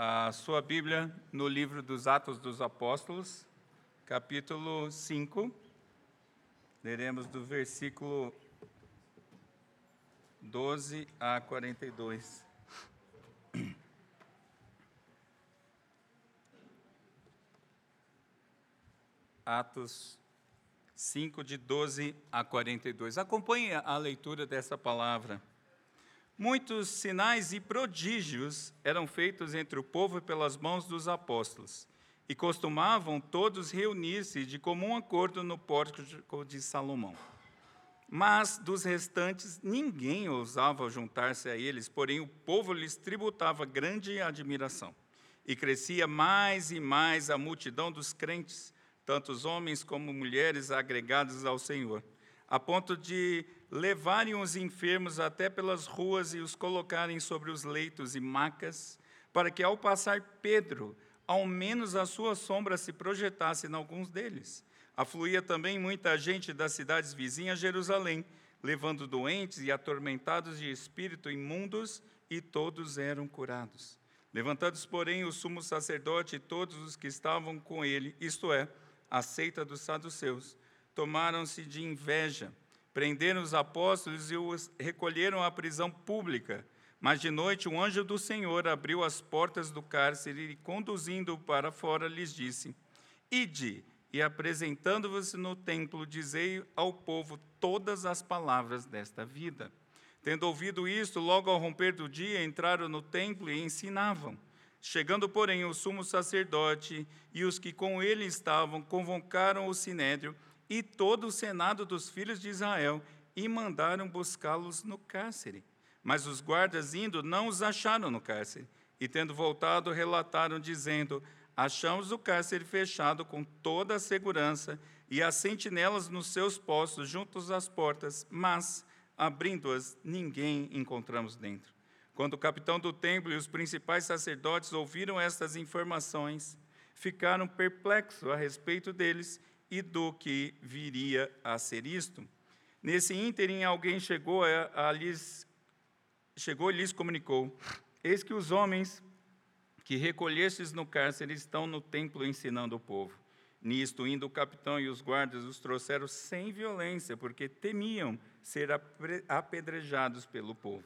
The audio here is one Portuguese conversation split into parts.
a sua Bíblia no livro dos Atos dos Apóstolos, capítulo 5. Leremos do versículo 12 a 42. Atos 5, de 12 a 42. Acompanhe a leitura dessa palavra. Muitos sinais e prodígios eram feitos entre o povo pelas mãos dos apóstolos, e costumavam todos reunir-se de comum acordo no pórtico de Salomão. Mas dos restantes ninguém ousava juntar-se a eles, porém o povo lhes tributava grande admiração. E crescia mais e mais a multidão dos crentes, tanto os homens como mulheres agregados ao Senhor, a ponto de levarem os enfermos até pelas ruas e os colocarem sobre os leitos e macas, para que ao passar Pedro, ao menos a sua sombra se projetasse em alguns deles. Afluía também muita gente das cidades vizinhas a Jerusalém, levando doentes e atormentados de espírito imundos, e todos eram curados. Levantados, porém, o sumo sacerdote e todos os que estavam com ele, isto é, a seita dos saduceus, tomaram-se de inveja Prenderam os apóstolos e os recolheram à prisão pública. Mas de noite um anjo do Senhor abriu as portas do cárcere e, conduzindo-o para fora, lhes disse: Ide, e apresentando-vos no templo, dizei ao povo todas as palavras desta vida. Tendo ouvido isto, logo ao romper do dia, entraram no templo e ensinavam. Chegando, porém, o sumo sacerdote e os que com ele estavam, convocaram o sinédrio e todo o senado dos filhos de Israel e mandaram buscá-los no cárcere. Mas os guardas indo não os acharam no cárcere. E tendo voltado, relataram, dizendo: Achamos o cárcere fechado com toda a segurança e as sentinelas nos seus postos, juntos às portas, mas, abrindo-as, ninguém encontramos dentro. Quando o capitão do templo e os principais sacerdotes ouviram estas informações, ficaram perplexos a respeito deles e do que viria a ser isto. Nesse ínterim, alguém chegou, a, a lhes, chegou e lhes comunicou: Eis que os homens que recolhestes no cárcere estão no templo ensinando o povo. Nisto, indo o capitão e os guardas os trouxeram sem violência, porque temiam ser apedrejados pelo povo.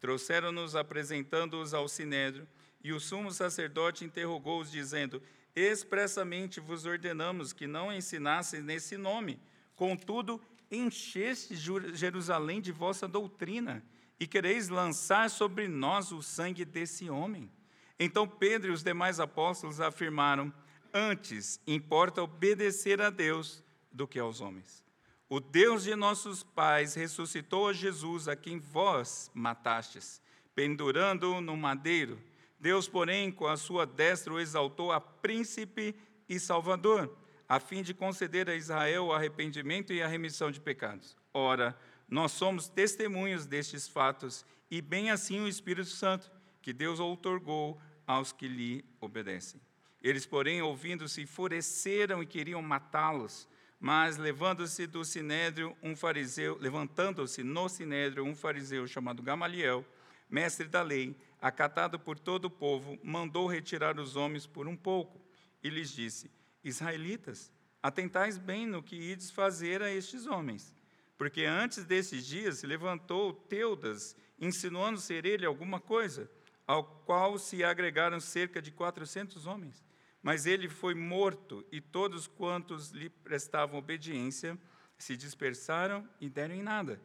Trouxeram-nos apresentando-os ao sinédrio, e o sumo sacerdote interrogou-os, dizendo: expressamente vos ordenamos que não ensinassem nesse nome. Contudo, encheste Jerusalém de vossa doutrina e quereis lançar sobre nós o sangue desse homem. Então Pedro e os demais apóstolos afirmaram: Antes importa obedecer a Deus do que aos homens. O Deus de nossos pais ressuscitou a Jesus, a quem vós matastes, pendurando-o no madeiro. Deus, porém, com a sua destra o exaltou a príncipe e salvador, a fim de conceder a Israel o arrependimento e a remissão de pecados. Ora, nós somos testemunhos destes fatos, e bem assim o Espírito Santo, que Deus outorgou aos que lhe obedecem. Eles, porém, ouvindo-se, enfureceram e queriam matá-los. Mas levando-se do sinédrio um fariseu, levantando-se no sinédrio um fariseu chamado Gamaliel, mestre da lei, acatado por todo o povo, mandou retirar os homens por um pouco e lhes disse: Israelitas, atentais bem no que ides fazer a estes homens. Porque antes desses dias se levantou Teudas, insinuando ser ele alguma coisa, ao qual se agregaram cerca de quatrocentos homens. Mas ele foi morto, e todos quantos lhe prestavam obediência se dispersaram e deram em nada.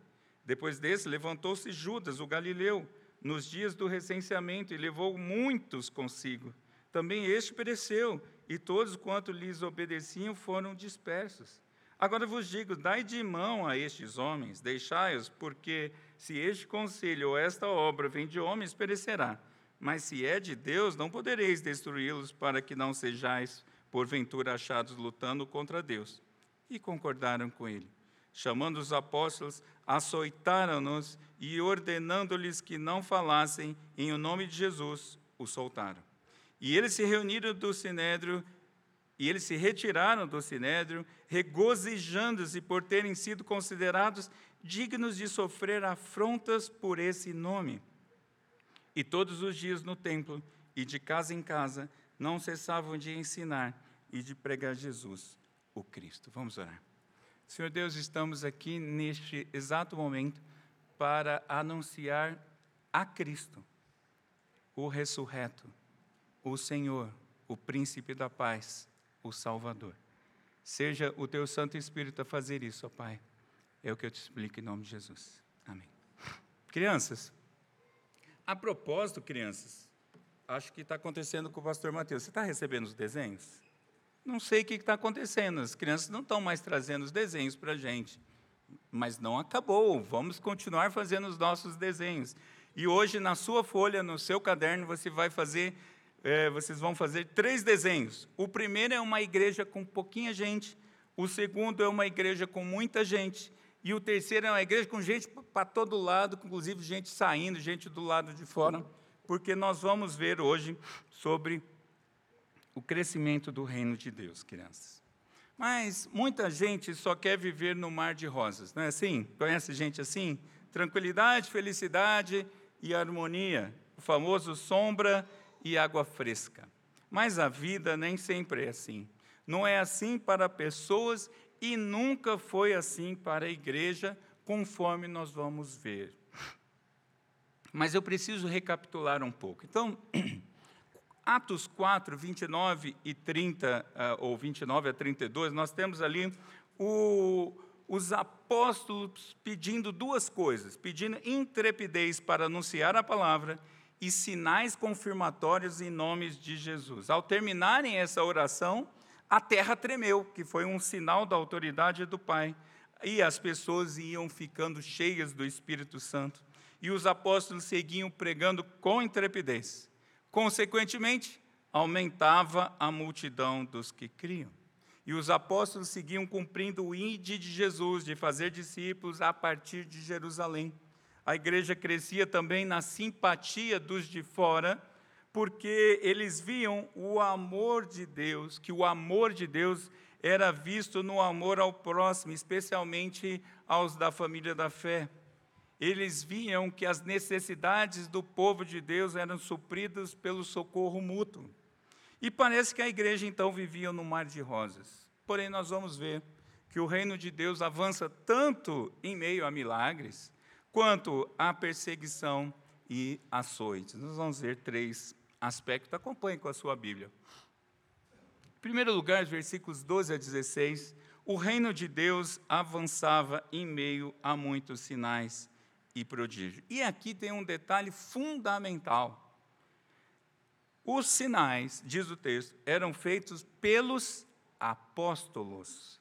Depois desse, levantou-se Judas, o galileu, nos dias do recenseamento e levou muitos consigo. Também este pereceu, e todos quanto lhes obedeciam foram dispersos. Agora vos digo: dai de mão a estes homens, deixai-os, porque se este conselho ou esta obra vem de homens, perecerá. Mas se é de Deus, não podereis destruí-los, para que não sejais, porventura, achados lutando contra Deus. E concordaram com ele. Chamando os apóstolos, açoitaram-nos e, ordenando-lhes que não falassem em o nome de Jesus, o soltaram. E eles se reuniram do sinédrio, e eles se retiraram do sinédrio, regozijando-se por terem sido considerados dignos de sofrer afrontas por esse nome. E todos os dias no templo e de casa em casa não cessavam de ensinar e de pregar Jesus, o Cristo. Vamos orar. Senhor Deus, estamos aqui neste exato momento para anunciar a Cristo, o ressurreto, o Senhor, o príncipe da paz, o Salvador. Seja o teu Santo Espírito a fazer isso, ó Pai. É o que eu te explico em nome de Jesus. Amém. Crianças, a propósito, crianças, acho que está acontecendo com o pastor Mateus. Você está recebendo os desenhos? Não sei o que está acontecendo. As crianças não estão mais trazendo os desenhos para a gente. Mas não acabou. Vamos continuar fazendo os nossos desenhos. E hoje, na sua folha, no seu caderno, você vai fazer, é, vocês vão fazer três desenhos. O primeiro é uma igreja com pouquinha gente. O segundo é uma igreja com muita gente. E o terceiro é uma igreja com gente para todo lado, inclusive gente saindo, gente do lado de fora. Porque nós vamos ver hoje sobre o crescimento do reino de Deus, crianças. Mas muita gente só quer viver no mar de rosas, não é assim? Conhece gente assim? Tranquilidade, felicidade e harmonia, o famoso sombra e água fresca. Mas a vida nem sempre é assim. Não é assim para pessoas e nunca foi assim para a igreja, conforme nós vamos ver. Mas eu preciso recapitular um pouco. Então, Atos 4, 29 e 30, ah, ou 29 a 32, nós temos ali o, os apóstolos pedindo duas coisas: pedindo intrepidez para anunciar a palavra e sinais confirmatórios em nome de Jesus. Ao terminarem essa oração, a terra tremeu, que foi um sinal da autoridade do Pai, e as pessoas iam ficando cheias do Espírito Santo. E os apóstolos seguiam pregando com intrepidez. Consequentemente, aumentava a multidão dos que criam. E os apóstolos seguiam cumprindo o índice de Jesus de fazer discípulos a partir de Jerusalém. A igreja crescia também na simpatia dos de fora, porque eles viam o amor de Deus, que o amor de Deus era visto no amor ao próximo, especialmente aos da família da fé eles viam que as necessidades do povo de Deus eram supridas pelo socorro mútuo. E parece que a igreja então vivia no mar de rosas. Porém, nós vamos ver que o reino de Deus avança tanto em meio a milagres, quanto a perseguição e açoites. Nós vamos ver três aspectos. Acompanhe com a sua Bíblia. Em primeiro lugar, versículos 12 a 16, o reino de Deus avançava em meio a muitos sinais e prodígio. E aqui tem um detalhe fundamental. Os sinais, diz o texto, eram feitos pelos apóstolos.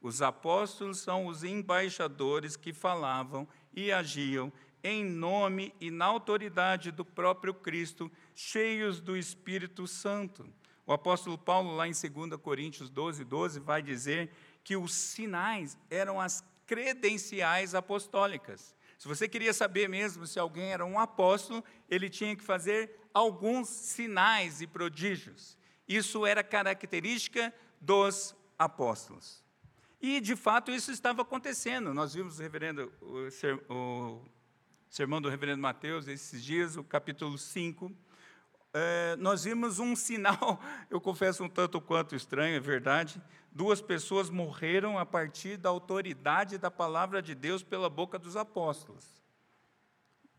Os apóstolos são os embaixadores que falavam e agiam em nome e na autoridade do próprio Cristo, cheios do Espírito Santo. O apóstolo Paulo, lá em 2 Coríntios 12, 12, vai dizer que os sinais eram as credenciais apostólicas. Se você queria saber mesmo se alguém era um apóstolo, ele tinha que fazer alguns sinais e prodígios. Isso era característica dos apóstolos. E, de fato, isso estava acontecendo. Nós vimos o, reverendo, o, ser, o sermão do reverendo Mateus esses dias, o capítulo 5. É, nós vimos um sinal, eu confesso um tanto quanto estranho, é verdade, duas pessoas morreram a partir da autoridade da palavra de Deus pela boca dos apóstolos.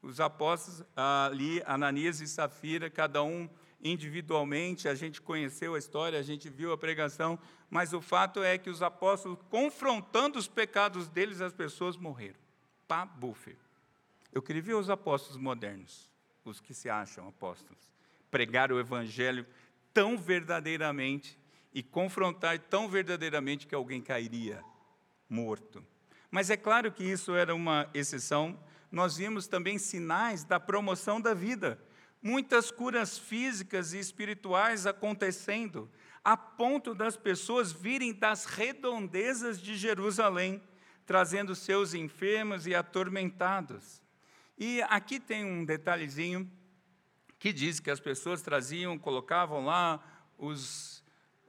Os apóstolos ali, Ananias e Safira, cada um individualmente, a gente conheceu a história, a gente viu a pregação, mas o fato é que os apóstolos, confrontando os pecados deles, as pessoas morreram. Pá, bufe. Eu queria ver os apóstolos modernos, os que se acham apóstolos, pregar o evangelho tão verdadeiramente e confrontar tão verdadeiramente que alguém cairia morto. Mas é claro que isso era uma exceção. Nós vimos também sinais da promoção da vida. Muitas curas físicas e espirituais acontecendo, a ponto das pessoas virem das redondezas de Jerusalém, trazendo seus enfermos e atormentados. E aqui tem um detalhezinho que diz que as pessoas traziam, colocavam lá os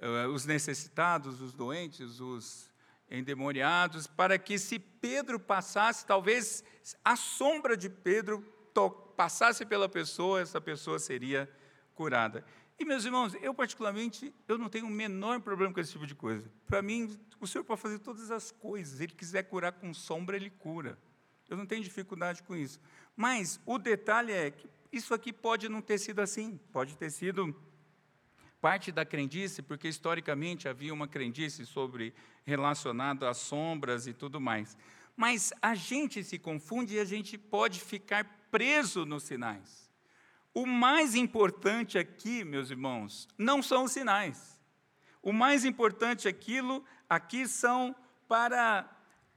eh, os necessitados, os doentes, os endemoniados, para que se Pedro passasse, talvez a sombra de Pedro passasse pela pessoa, essa pessoa seria curada. E, meus irmãos, eu particularmente, eu não tenho o menor problema com esse tipo de coisa. Para mim, o Senhor pode fazer todas as coisas. Ele quiser curar com sombra, Ele cura. Eu não tenho dificuldade com isso. Mas o detalhe é que isso aqui pode não ter sido assim. Pode ter sido parte da crendice, porque historicamente havia uma crendice sobre relacionado às sombras e tudo mais. Mas a gente se confunde e a gente pode ficar preso nos sinais. O mais importante aqui, meus irmãos, não são os sinais. O mais importante aquilo aqui são para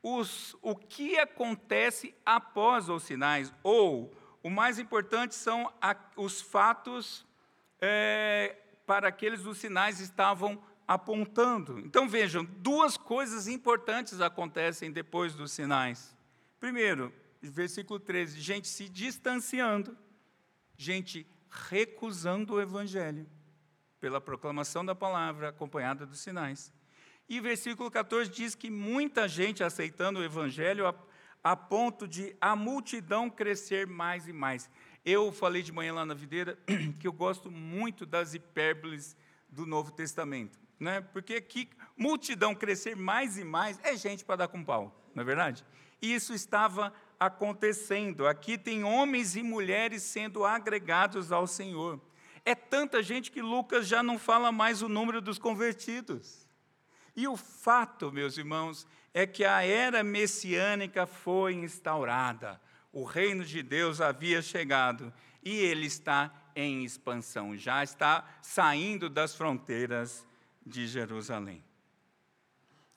os, o que acontece após os sinais, ou o mais importante são a, os fatos é, para aqueles os sinais estavam apontando. Então vejam, duas coisas importantes acontecem depois dos sinais. Primeiro, versículo 13, gente se distanciando gente recusando o evangelho pela proclamação da palavra acompanhada dos sinais. E versículo 14 diz que muita gente aceitando o evangelho a, a ponto de a multidão crescer mais e mais. Eu falei de manhã lá na videira que eu gosto muito das hipérboles do Novo Testamento, né? Porque aqui multidão crescer mais e mais é gente para dar com pau, não é verdade? E isso estava acontecendo. Aqui tem homens e mulheres sendo agregados ao Senhor. É tanta gente que Lucas já não fala mais o número dos convertidos. E o fato, meus irmãos, é que a era messiânica foi instaurada. O reino de Deus havia chegado e ele está em expansão, já está saindo das fronteiras de Jerusalém.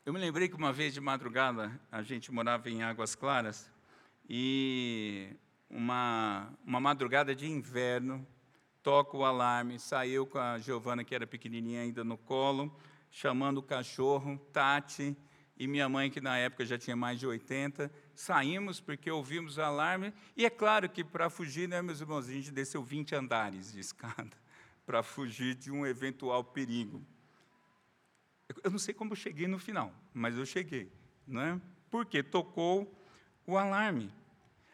Eu me lembrei que uma vez de madrugada, a gente morava em Águas Claras, e uma, uma madrugada de inverno, toca o alarme, saiu com a Giovana, que era pequenininha ainda no colo, chamando o cachorro, Tati, e minha mãe, que na época já tinha mais de 80, saímos porque ouvimos o alarme, e é claro que para fugir, né, meus irmãos, a gente desceu 20 andares de escada, para fugir de um eventual perigo. Eu não sei como eu cheguei no final, mas eu cheguei, né? porque tocou o alarme.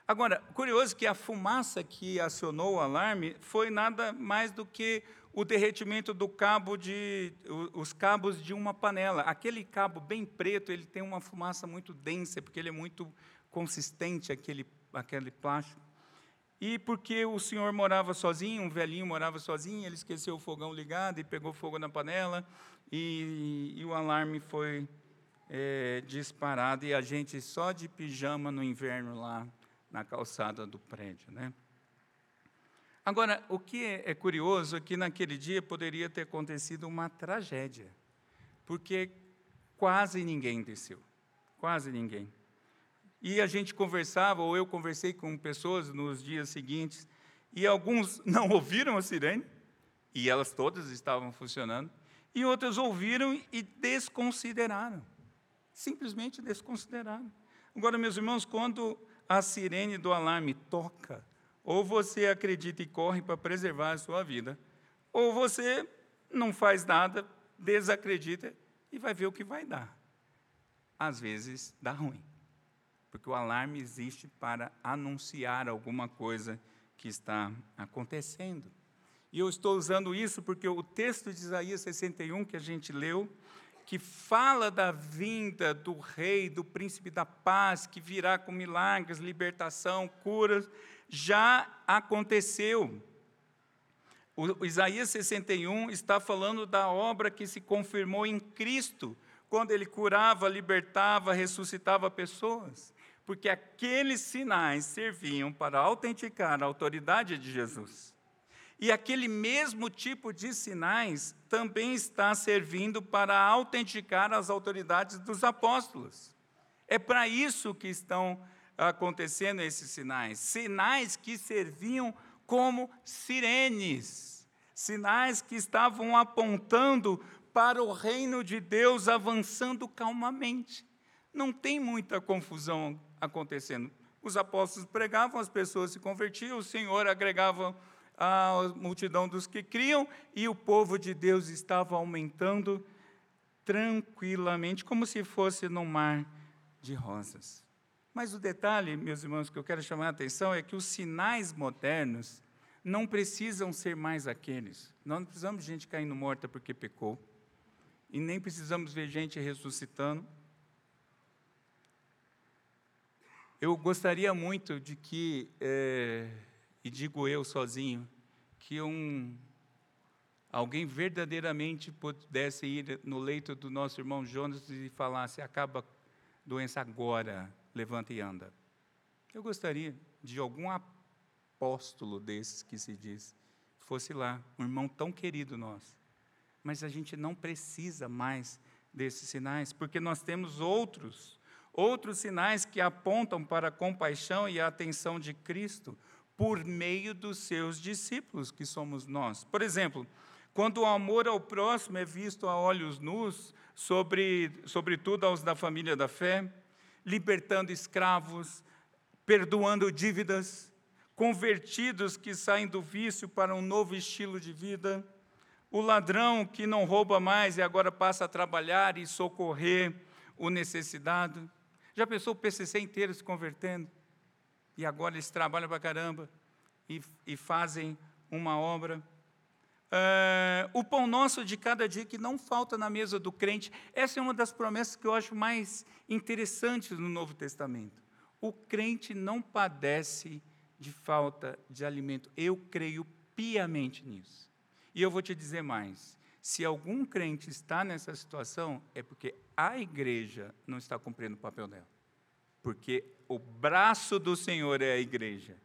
Agora, curioso que a fumaça que acionou o alarme foi nada mais do que o derretimento do cabo de os cabos de uma panela. Aquele cabo bem preto, ele tem uma fumaça muito densa, porque ele é muito consistente aquele aquele plástico. E porque o senhor morava sozinho, um velhinho morava sozinho, ele esqueceu o fogão ligado e pegou fogo na panela e, e o alarme foi é, disparado e a gente só de pijama no inverno lá na calçada do prédio, né? Agora, o que é, é curioso é que naquele dia poderia ter acontecido uma tragédia, porque quase ninguém desceu, quase ninguém. E a gente conversava, ou eu conversei com pessoas nos dias seguintes, e alguns não ouviram a sirene, e elas todas estavam funcionando, e outros ouviram e desconsideraram simplesmente desconsideraram. Agora, meus irmãos, quando a sirene do alarme toca, ou você acredita e corre para preservar a sua vida, ou você não faz nada, desacredita e vai ver o que vai dar. Às vezes dá ruim, porque o alarme existe para anunciar alguma coisa que está acontecendo. E eu estou usando isso porque o texto de Isaías 61 que a gente leu, que fala da vinda do rei, do príncipe da paz, que virá com milagres, libertação, curas, já aconteceu. O, Isaías 61 está falando da obra que se confirmou em Cristo, quando ele curava, libertava, ressuscitava pessoas. Porque aqueles sinais serviam para autenticar a autoridade de Jesus. E aquele mesmo tipo de sinais também está servindo para autenticar as autoridades dos apóstolos. É para isso que estão acontecendo esses sinais. Sinais que serviam como sirenes, sinais que estavam apontando para o reino de Deus avançando calmamente. Não tem muita confusão acontecendo. Os apóstolos pregavam, as pessoas se convertiam, o Senhor agregava a multidão dos que criam, e o povo de Deus estava aumentando tranquilamente, como se fosse num mar de rosas. Mas o detalhe, meus irmãos, que eu quero chamar a atenção é que os sinais modernos não precisam ser mais aqueles. Nós não precisamos de gente caindo morta porque pecou. E nem precisamos ver gente ressuscitando. Eu gostaria muito de que, é, e digo eu sozinho, que um, alguém verdadeiramente pudesse ir no leito do nosso irmão Jonas e falasse: acaba a doença agora, levanta e anda. Eu gostaria de algum apóstolo desses que se diz fosse lá, um irmão tão querido nosso. Mas a gente não precisa mais desses sinais, porque nós temos outros, outros sinais que apontam para a compaixão e a atenção de Cristo por meio dos seus discípulos, que somos nós. Por exemplo, quando o amor ao próximo é visto a olhos nus, sobre, sobretudo aos da família da fé, libertando escravos, perdoando dívidas, convertidos que saem do vício para um novo estilo de vida, o ladrão que não rouba mais e agora passa a trabalhar e socorrer o necessitado. Já pensou o PCC inteiro se convertendo? E agora eles trabalham para caramba e, e fazem uma obra. Uh, o pão nosso de cada dia que não falta na mesa do crente. Essa é uma das promessas que eu acho mais interessantes no Novo Testamento. O crente não padece de falta de alimento. Eu creio piamente nisso. E eu vou te dizer mais: se algum crente está nessa situação, é porque a igreja não está cumprindo o papel dela. Porque o braço do Senhor é a igreja.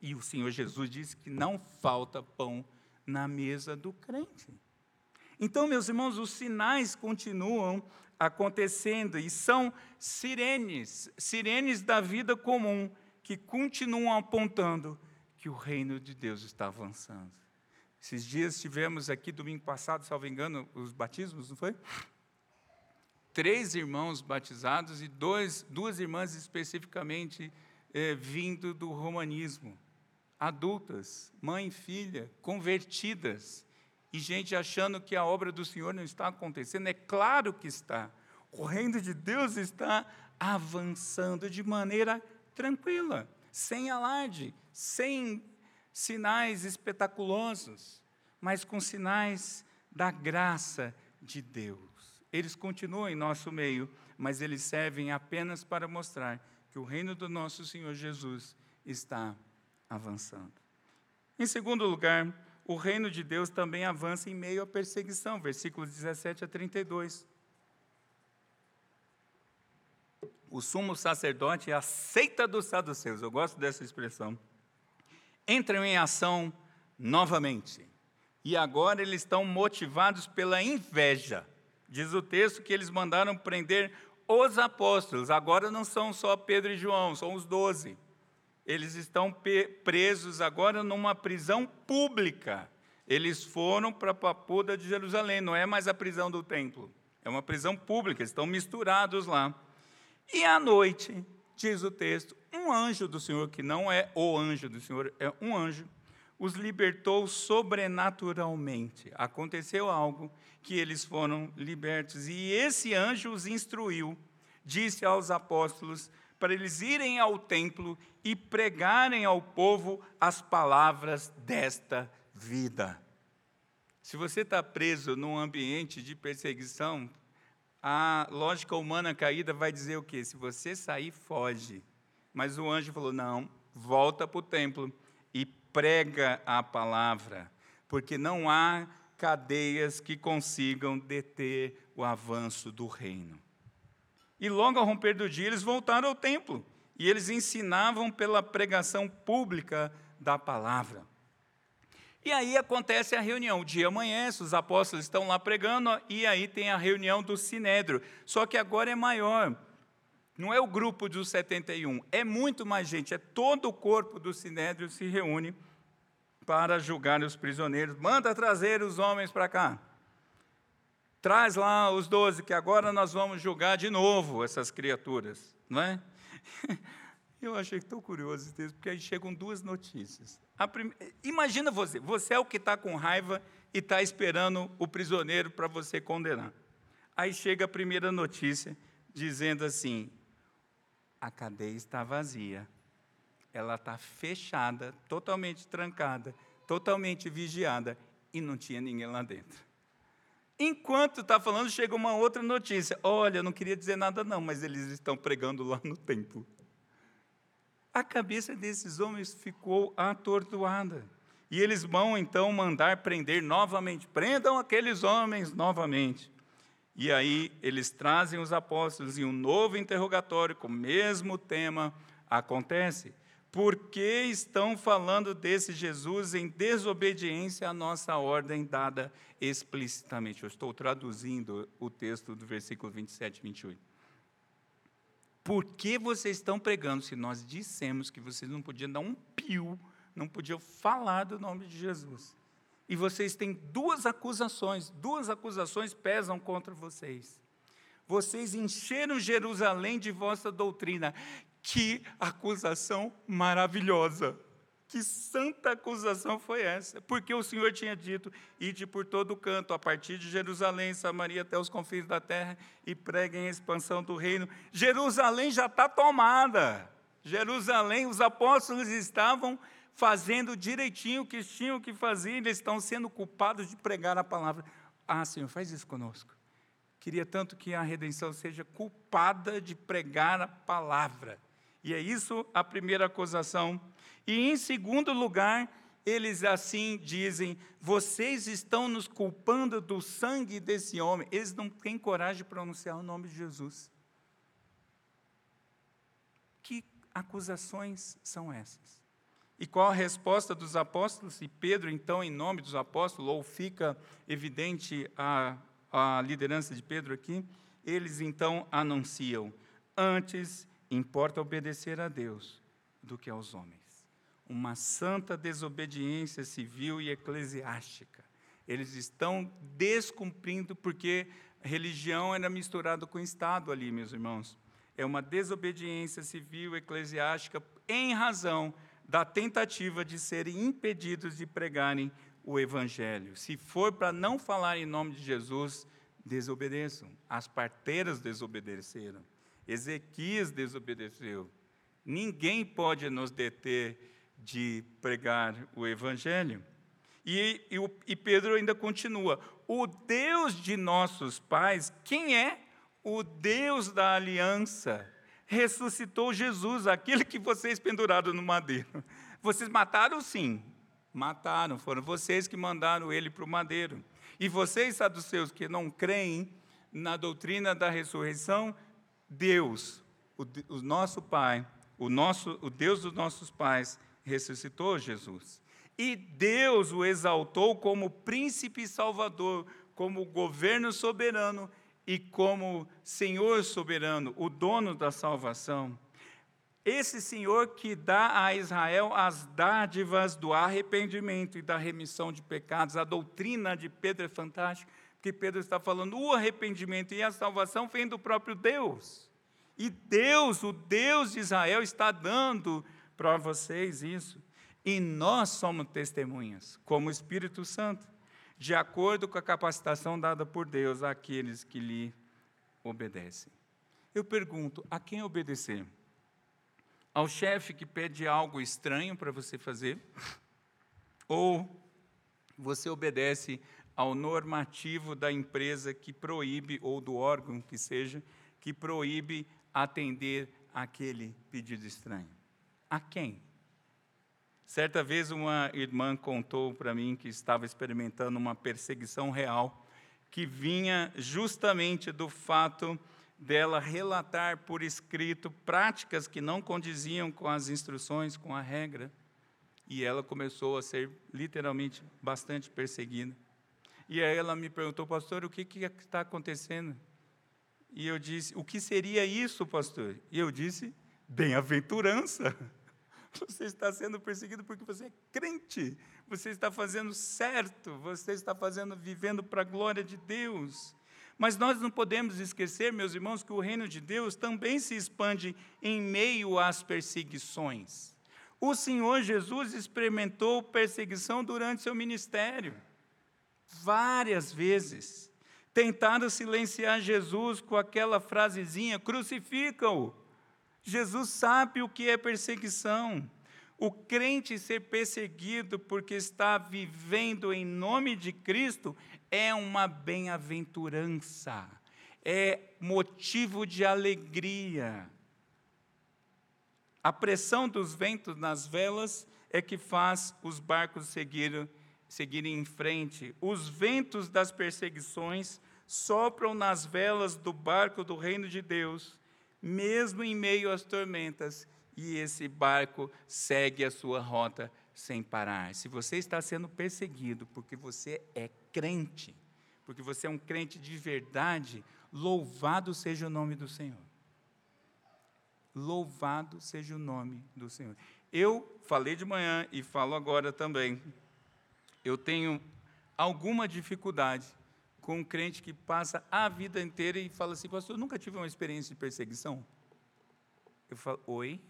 E o Senhor Jesus disse que não falta pão na mesa do crente. Então, meus irmãos, os sinais continuam acontecendo e são sirenes, sirenes da vida comum que continuam apontando que o reino de Deus está avançando. Esses dias tivemos aqui, domingo passado, salvo engano, os batismos, não foi? Três irmãos batizados e dois, duas irmãs especificamente eh, vindo do romanismo. Adultas, mãe e filha, convertidas. E gente achando que a obra do Senhor não está acontecendo. É claro que está. O reino de Deus está avançando de maneira tranquila, sem alarde, sem sinais espetaculosos, mas com sinais da graça de Deus. Eles continuam em nosso meio, mas eles servem apenas para mostrar que o reino do nosso Senhor Jesus está avançando. Em segundo lugar, o reino de Deus também avança em meio à perseguição, versículos 17 a 32. o sumo sacerdote é a seita dos saduceus, eu gosto dessa expressão, entram em ação novamente. E agora eles estão motivados pela inveja. Diz o texto que eles mandaram prender os apóstolos. Agora não são só Pedro e João, são os doze. Eles estão presos agora numa prisão pública. Eles foram para a Papuda de Jerusalém, não é mais a prisão do templo. É uma prisão pública, estão misturados lá. E à noite, diz o texto, um anjo do Senhor, que não é o anjo do Senhor, é um anjo, os libertou sobrenaturalmente. Aconteceu algo que eles foram libertos. E esse anjo os instruiu, disse aos apóstolos para eles irem ao templo e pregarem ao povo as palavras desta vida. Se você está preso num ambiente de perseguição, a lógica humana caída vai dizer o quê? Se você sair, foge. Mas o anjo falou: não, volta para o templo e prega a palavra, porque não há cadeias que consigam deter o avanço do reino. E logo ao romper do dia, eles voltaram ao templo e eles ensinavam pela pregação pública da palavra. E aí acontece a reunião. O dia amanhece, os apóstolos estão lá pregando, e aí tem a reunião do Sinédrio. Só que agora é maior. Não é o grupo dos 71, é muito mais gente, é todo o corpo do Sinédrio se reúne para julgar os prisioneiros. Manda trazer os homens para cá. Traz lá os doze, que agora nós vamos julgar de novo essas criaturas, não é? Eu achei tão curioso esse texto, porque aí chegam duas notícias. Prim... Imagina você, você é o que está com raiva e está esperando o prisioneiro para você condenar. Aí chega a primeira notícia dizendo assim: a cadeia está vazia, ela está fechada, totalmente trancada, totalmente vigiada, e não tinha ninguém lá dentro. Enquanto está falando, chega uma outra notícia. Olha, eu não queria dizer nada, não, mas eles estão pregando lá no templo. A cabeça desses homens ficou atordoada. E eles vão então mandar prender novamente. Prendam aqueles homens novamente. E aí eles trazem os apóstolos e um novo interrogatório com o mesmo tema acontece. Por que estão falando desse Jesus em desobediência à nossa ordem dada explicitamente? Eu estou traduzindo o texto do versículo 27 e 28. Por que vocês estão pregando se nós dissemos que vocês não podiam dar um pio, não podiam falar do nome de Jesus? E vocês têm duas acusações, duas acusações pesam contra vocês. Vocês encheram Jerusalém de vossa doutrina. Que acusação maravilhosa! Que santa acusação foi essa? Porque o Senhor tinha dito: ide por todo canto, a partir de Jerusalém, Samaria até os confins da terra, e preguem a expansão do reino. Jerusalém já está tomada. Jerusalém, os apóstolos estavam fazendo direitinho o que tinham que fazer, eles estão sendo culpados de pregar a palavra. Ah, Senhor, faz isso conosco. Queria tanto que a redenção seja culpada de pregar a palavra. E é isso a primeira acusação. E em segundo lugar, eles assim dizem: vocês estão nos culpando do sangue desse homem. Eles não têm coragem de pronunciar o nome de Jesus. Que acusações são essas? E qual a resposta dos apóstolos? E Pedro, então, em nome dos apóstolos, ou fica evidente a, a liderança de Pedro aqui, eles então anunciam: antes importa obedecer a Deus do que aos homens. Uma santa desobediência civil e eclesiástica. Eles estão descumprindo, porque religião era misturado com Estado ali, meus irmãos. É uma desobediência civil e eclesiástica em razão da tentativa de serem impedidos de pregarem o Evangelho. Se for para não falar em nome de Jesus, desobedeçam. As parteiras desobedeceram. Ezequias desobedeceu. Ninguém pode nos deter de pregar o Evangelho. E, e, e, Pedro ainda continua: o Deus de nossos pais, quem é? O Deus da aliança, ressuscitou Jesus, aquele que vocês penduraram no madeiro. Vocês mataram sim, mataram, foram vocês que mandaram ele para o madeiro. E vocês, saduceus, que não creem na doutrina da ressurreição, Deus, o, o nosso Pai, o, nosso, o Deus dos nossos pais, ressuscitou Jesus. E Deus o exaltou como príncipe salvador, como governo soberano e como Senhor soberano, o dono da salvação. Esse Senhor que dá a Israel as dádivas do arrependimento e da remissão de pecados. A doutrina de Pedro é fantástica que Pedro está falando, o arrependimento e a salvação vem do próprio Deus. E Deus, o Deus de Israel, está dando para vocês isso. E nós somos testemunhas, como Espírito Santo, de acordo com a capacitação dada por Deus àqueles que lhe obedecem. Eu pergunto: a quem obedecer? Ao chefe que pede algo estranho para você fazer? Ou você obedece ao normativo da empresa que proíbe, ou do órgão que seja, que proíbe atender aquele pedido estranho. A quem? Certa vez uma irmã contou para mim que estava experimentando uma perseguição real que vinha justamente do fato dela relatar por escrito práticas que não condiziam com as instruções, com a regra. E ela começou a ser literalmente bastante perseguida. E aí ela me perguntou, pastor, o que está acontecendo? E eu disse, o que seria isso, pastor? E eu disse, bem-aventurança. Você está sendo perseguido porque você é crente. Você está fazendo certo. Você está fazendo, vivendo para a glória de Deus. Mas nós não podemos esquecer, meus irmãos, que o reino de Deus também se expande em meio às perseguições. O Senhor Jesus experimentou perseguição durante seu ministério várias vezes. Tentaram silenciar Jesus com aquela frasezinha: crucificam-o. Jesus sabe o que é perseguição. O crente ser perseguido porque está vivendo em nome de Cristo é uma bem-aventurança, é motivo de alegria. A pressão dos ventos nas velas é que faz os barcos seguir, seguirem em frente. Os ventos das perseguições sopram nas velas do barco do reino de Deus, mesmo em meio às tormentas, e esse barco segue a sua rota sem parar. Se você está sendo perseguido porque você é crente, porque você é um crente de verdade, louvado seja o nome do Senhor. Louvado seja o nome do Senhor. Eu falei de manhã e falo agora também. Eu tenho alguma dificuldade com um crente que passa a vida inteira e fala assim, pastor, eu nunca tive uma experiência de perseguição. Eu falo, oi?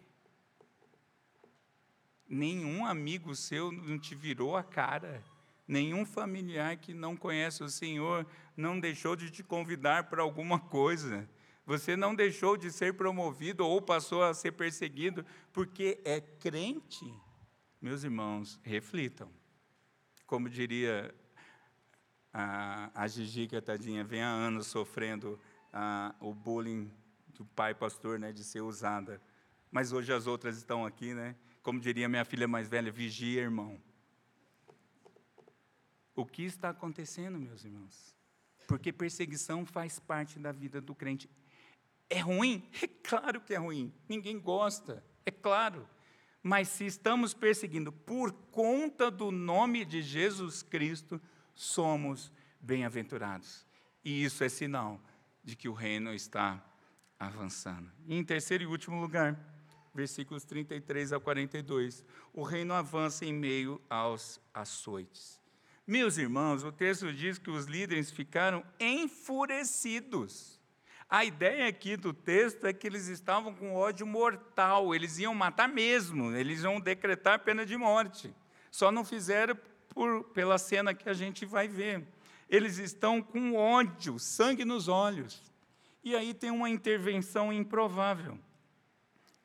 Nenhum amigo seu não te virou a cara. Nenhum familiar que não conhece o Senhor não deixou de te convidar para alguma coisa. Você não deixou de ser promovido ou passou a ser perseguido porque é crente. Meus irmãos, reflitam. Como diria a, a Gigi, que tadinha, vem há anos sofrendo a, o bullying do pai pastor, né, de ser usada. Mas hoje as outras estão aqui, né? Como diria minha filha mais velha, vigia, irmão. O que está acontecendo, meus irmãos? Porque perseguição faz parte da vida do crente. É ruim? É claro que é ruim. Ninguém gosta, é claro. Mas se estamos perseguindo por conta do nome de Jesus Cristo, somos bem-aventurados. E isso é sinal de que o reino está avançando. E em terceiro e último lugar, versículos 33 a 42, o reino avança em meio aos açoites. Meus irmãos, o texto diz que os líderes ficaram enfurecidos. A ideia aqui do texto é que eles estavam com ódio mortal, eles iam matar mesmo, eles iam decretar pena de morte. Só não fizeram por, pela cena que a gente vai ver. Eles estão com ódio, sangue nos olhos. E aí tem uma intervenção improvável.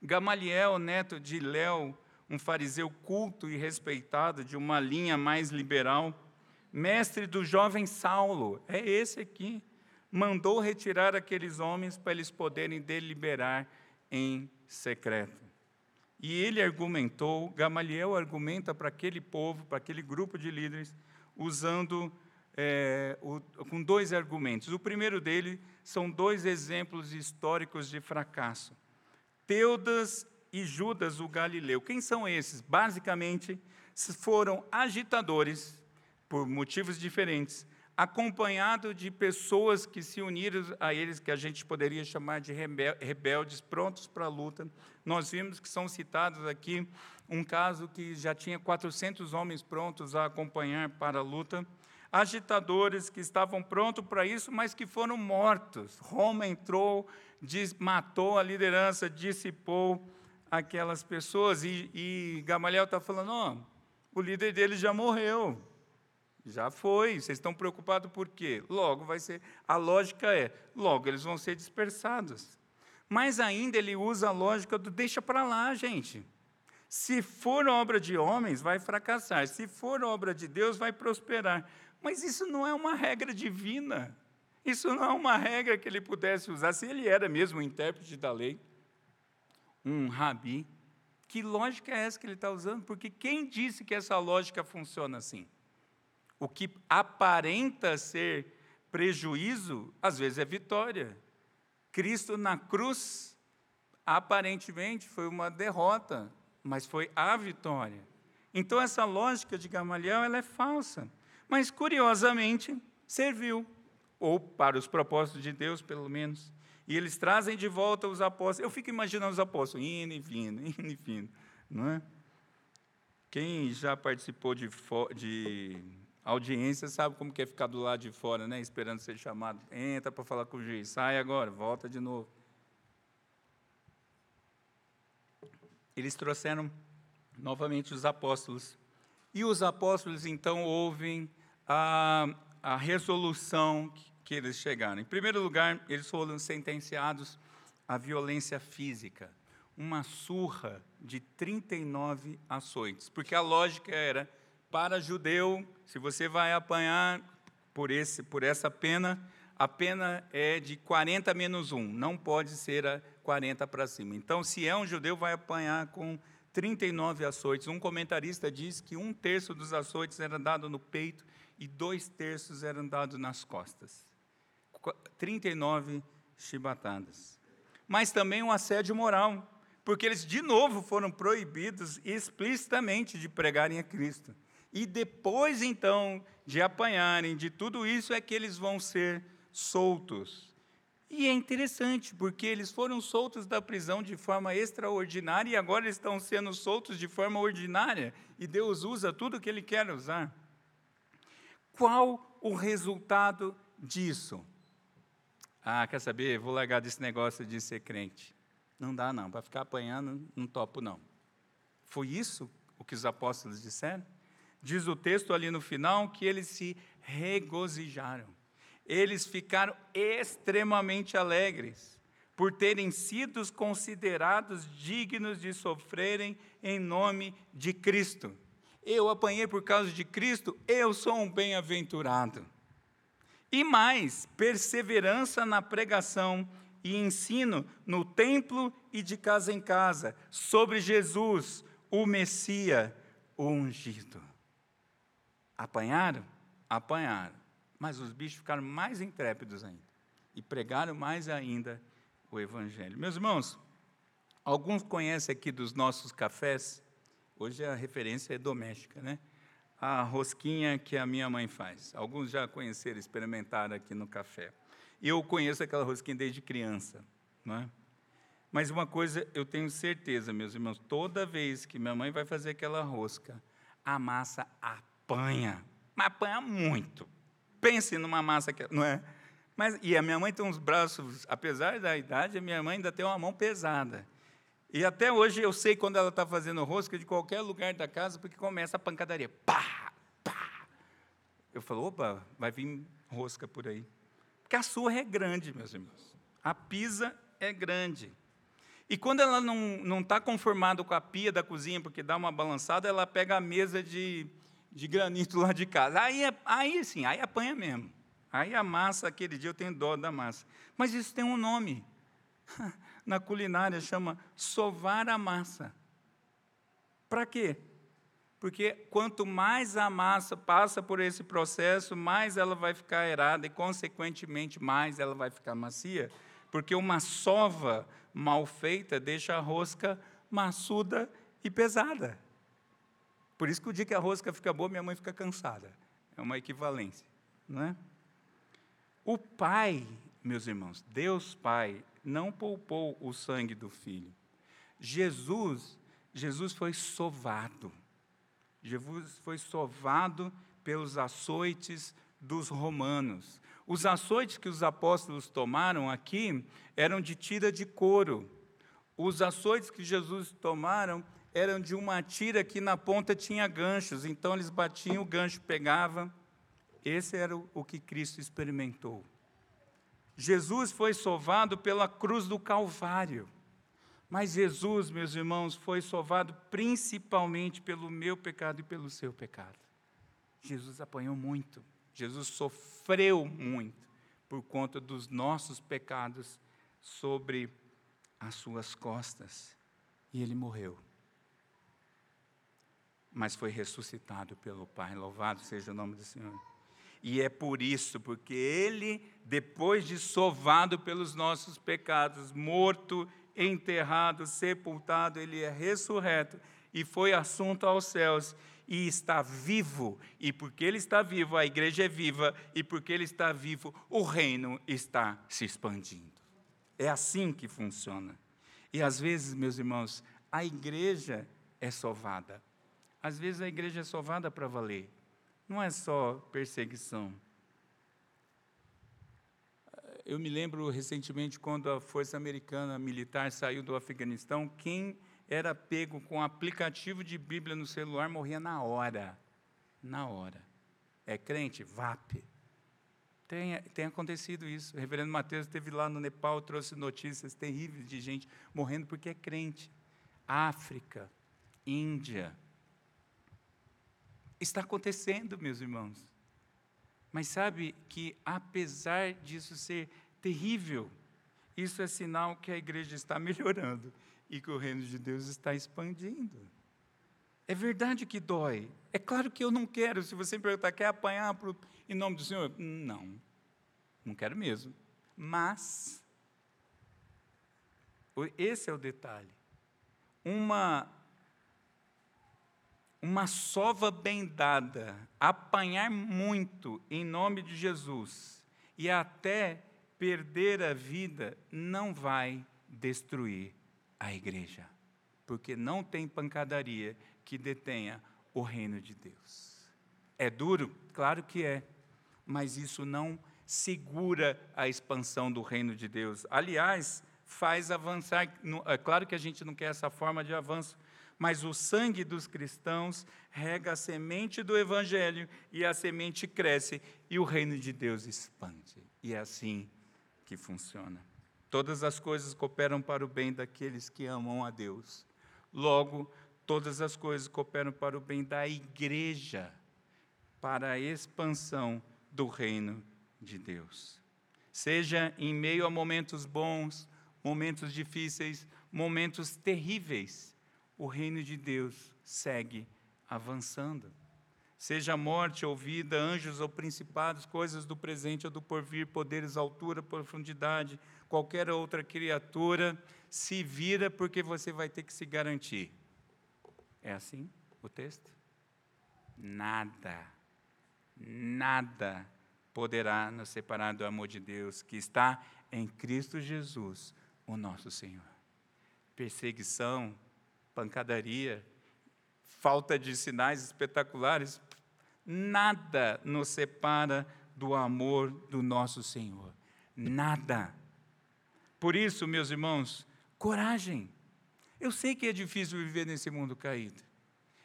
Gamaliel, neto de Léo, um fariseu culto e respeitado, de uma linha mais liberal, mestre do jovem Saulo, é esse aqui mandou retirar aqueles homens para eles poderem deliberar em secreto. E ele argumentou, Gamaliel argumenta para aquele povo, para aquele grupo de líderes, usando é, o, com dois argumentos. O primeiro dele são dois exemplos históricos de fracasso. Teudas e Judas o Galileu. Quem são esses? Basicamente, foram agitadores, por motivos diferentes, acompanhado de pessoas que se uniram a eles, que a gente poderia chamar de rebeldes, prontos para a luta. Nós vimos que são citados aqui um caso que já tinha 400 homens prontos a acompanhar para a luta, agitadores que estavam prontos para isso, mas que foram mortos. Roma entrou, matou a liderança, dissipou aquelas pessoas, e, e Gamaliel está falando: oh, o líder deles já morreu. Já foi. Vocês estão preocupados por quê? Logo vai ser. A lógica é: logo eles vão ser dispersados. Mas ainda ele usa a lógica do deixa para lá, gente. Se for obra de homens, vai fracassar. Se for obra de Deus, vai prosperar. Mas isso não é uma regra divina. Isso não é uma regra que ele pudesse usar. Se ele era mesmo o intérprete da lei, um rabi, que lógica é essa que ele está usando? Porque quem disse que essa lógica funciona assim? O que aparenta ser prejuízo, às vezes é vitória. Cristo na cruz, aparentemente, foi uma derrota, mas foi a vitória. Então, essa lógica de Gamaliel ela é falsa. Mas, curiosamente, serviu, ou para os propósitos de Deus, pelo menos. E eles trazem de volta os apóstolos. Eu fico imaginando os apóstolos indo e vindo, indo e vindo. Não é? Quem já participou de, de a audiência sabe como é ficar do lado de fora, né, esperando ser chamado. Entra para falar com o juiz, sai agora, volta de novo. Eles trouxeram novamente os apóstolos. E os apóstolos, então, ouvem a, a resolução que, que eles chegaram. Em primeiro lugar, eles foram sentenciados à violência física. uma surra de 39 açoites, porque a lógica era para judeu, se você vai apanhar por esse por essa pena, a pena é de 40 menos 1, não pode ser a 40 para cima. Então, se é um judeu, vai apanhar com 39 açoites. Um comentarista diz que um terço dos açoites era dado no peito e dois terços eram dados nas costas. 39 chibatadas. Mas também um assédio moral, porque eles de novo foram proibidos explicitamente de pregarem a Cristo. E depois então de apanharem de tudo isso é que eles vão ser soltos. E é interessante, porque eles foram soltos da prisão de forma extraordinária e agora estão sendo soltos de forma ordinária. E Deus usa tudo que Ele quer usar. Qual o resultado disso? Ah, quer saber? Vou largar desse negócio de ser crente. Não dá, não. Para ficar apanhando, não topo, não. Foi isso o que os apóstolos disseram? Diz o texto ali no final que eles se regozijaram. Eles ficaram extremamente alegres por terem sido considerados dignos de sofrerem em nome de Cristo eu apanhei por causa de Cristo, eu sou um bem-aventurado. E mais, perseverança na pregação e ensino no templo e de casa em casa, sobre Jesus, o Messias, o ungido. Apanharam? Apanharam. Mas os bichos ficaram mais intrépidos ainda. E pregaram mais ainda o Evangelho. Meus irmãos, alguns conhecem aqui dos nossos cafés Hoje a referência é doméstica, né? A rosquinha que a minha mãe faz. Alguns já conheceram, experimentaram aqui no café. Eu conheço aquela rosquinha desde criança, não é? Mas uma coisa eu tenho certeza, meus irmãos, toda vez que minha mãe vai fazer aquela rosca, a massa apanha, mas apanha muito. Pense numa massa que, não é? Mas e a minha mãe tem uns braços, apesar da idade, a minha mãe ainda tem uma mão pesada. E até hoje eu sei quando ela está fazendo rosca de qualquer lugar da casa, porque começa a pancadaria. Pá, pá. Eu falo, opa, vai vir rosca por aí. Porque a surra é grande, meus irmãos. A pisa é grande. E quando ela não está conformada com a pia da cozinha, porque dá uma balançada, ela pega a mesa de, de granito lá de casa. Aí, é, aí sim, aí apanha mesmo. Aí a massa, aquele dia eu tenho dó da massa. Mas isso tem um nome. na culinária chama sovar a massa. Para quê? Porque quanto mais a massa passa por esse processo, mais ela vai ficar aerada e, consequentemente, mais ela vai ficar macia. Porque uma sova mal feita deixa a rosca maçuda e pesada. Por isso que o dia que a rosca fica boa, minha mãe fica cansada. É uma equivalência, não é? O pai, meus irmãos, Deus Pai, não poupou o sangue do filho. Jesus, Jesus foi sovado. Jesus foi sovado pelos açoites dos romanos. Os açoites que os apóstolos tomaram aqui eram de tira de couro. Os açoites que Jesus tomaram eram de uma tira que na ponta tinha ganchos, então eles batiam, o gancho pegava. Esse era o que Cristo experimentou. Jesus foi sovado pela cruz do Calvário. Mas Jesus, meus irmãos, foi sovado principalmente pelo meu pecado e pelo seu pecado. Jesus apanhou muito, Jesus sofreu muito por conta dos nossos pecados sobre as suas costas. E ele morreu. Mas foi ressuscitado pelo Pai. Louvado seja o nome do Senhor. E é por isso, porque ele, depois de sovado pelos nossos pecados, morto, enterrado, sepultado, ele é ressurreto e foi assunto aos céus e está vivo. E porque ele está vivo, a igreja é viva, e porque ele está vivo, o reino está se expandindo. É assim que funciona. E às vezes, meus irmãos, a igreja é sovada. Às vezes a igreja é sovada para valer não é só perseguição. Eu me lembro recentemente quando a Força Americana Militar saiu do Afeganistão, quem era pego com aplicativo de Bíblia no celular morria na hora. Na hora. É crente? VAP. Tem, tem acontecido isso. O reverendo Mateus esteve lá no Nepal, trouxe notícias terríveis de gente morrendo porque é crente. África, Índia. Está acontecendo, meus irmãos. Mas sabe que, apesar disso ser terrível, isso é sinal que a igreja está melhorando e que o reino de Deus está expandindo. É verdade que dói. É claro que eu não quero. Se você me perguntar, quer apanhar pro, em nome do Senhor? Não, não quero mesmo. Mas, esse é o detalhe. Uma, uma sova bem dada, apanhar muito em nome de Jesus e até perder a vida, não vai destruir a igreja, porque não tem pancadaria que detenha o reino de Deus. É duro? Claro que é, mas isso não segura a expansão do reino de Deus. Aliás, faz avançar. É claro que a gente não quer essa forma de avanço, mas o sangue dos cristãos rega a semente do evangelho e a semente cresce e o reino de Deus expande. E é assim que funciona. Todas as coisas cooperam para o bem daqueles que amam a Deus. Logo, todas as coisas cooperam para o bem da igreja, para a expansão do reino de Deus. Seja em meio a momentos bons, momentos difíceis, momentos terríveis, o reino de Deus segue avançando. Seja morte ou vida, anjos ou principados, coisas do presente ou do porvir, poderes, altura, profundidade, qualquer outra criatura, se vira porque você vai ter que se garantir. É assim o texto? Nada, nada poderá nos separar do amor de Deus que está em Cristo Jesus, o nosso Senhor. Perseguição, pancadaria, falta de sinais espetaculares, nada nos separa do amor do nosso Senhor. Nada. Por isso, meus irmãos, coragem. Eu sei que é difícil viver nesse mundo caído.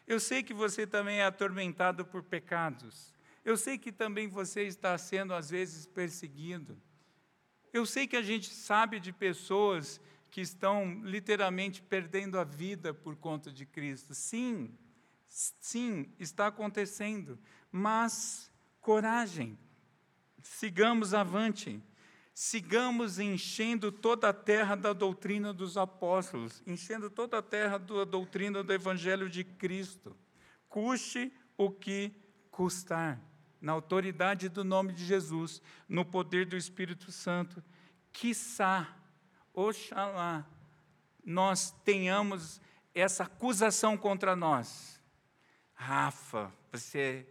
Eu sei que você também é atormentado por pecados. Eu sei que também você está sendo, às vezes, perseguido. Eu sei que a gente sabe de pessoas que estão literalmente perdendo a vida por conta de Cristo. Sim, sim, está acontecendo. Mas coragem, sigamos avante sigamos enchendo toda a terra da doutrina dos apóstolos, enchendo toda a terra da doutrina do Evangelho de Cristo. Custe o que custar, na autoridade do nome de Jesus, no poder do Espírito Santo, quiçá, oxalá, nós tenhamos essa acusação contra nós. Rafa, você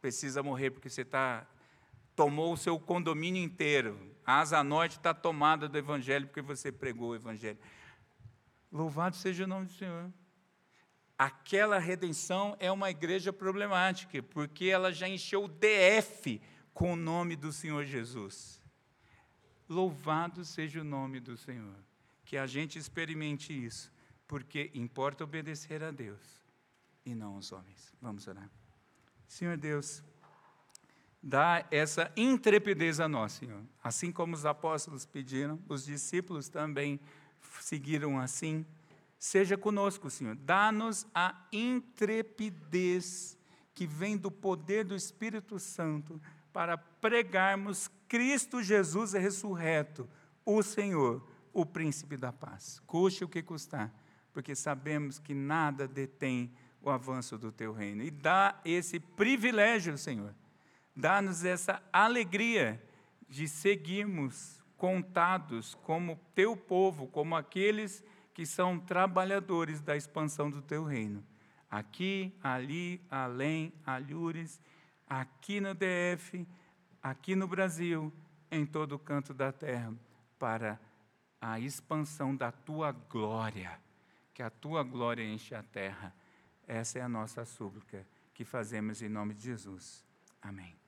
precisa morrer porque você está tomou o seu condomínio inteiro. A asa norte está tomada do Evangelho porque você pregou o Evangelho. Louvado seja o nome do Senhor. Aquela redenção é uma igreja problemática, porque ela já encheu o DF com o nome do Senhor Jesus. Louvado seja o nome do Senhor. Que a gente experimente isso, porque importa obedecer a Deus e não aos homens. Vamos orar. Senhor Deus, dá essa intrepidez a nós, Senhor. Assim como os apóstolos pediram, os discípulos também seguiram assim. Seja conosco, Senhor. Dá-nos a intrepidez que vem do poder do Espírito Santo para pregarmos Cristo Jesus ressurreto, o Senhor, o príncipe da paz. Custe o que custar, porque sabemos que nada detém o avanço do teu reino. E dá esse privilégio, Senhor, dá-nos essa alegria de seguirmos contados como teu povo, como aqueles que são trabalhadores da expansão do teu reino. Aqui, ali, além, alhures, aqui no DF, aqui no Brasil, em todo o canto da terra, para a expansão da tua glória, que a tua glória enche a terra. Essa é a nossa súplica que fazemos em nome de Jesus. Amém.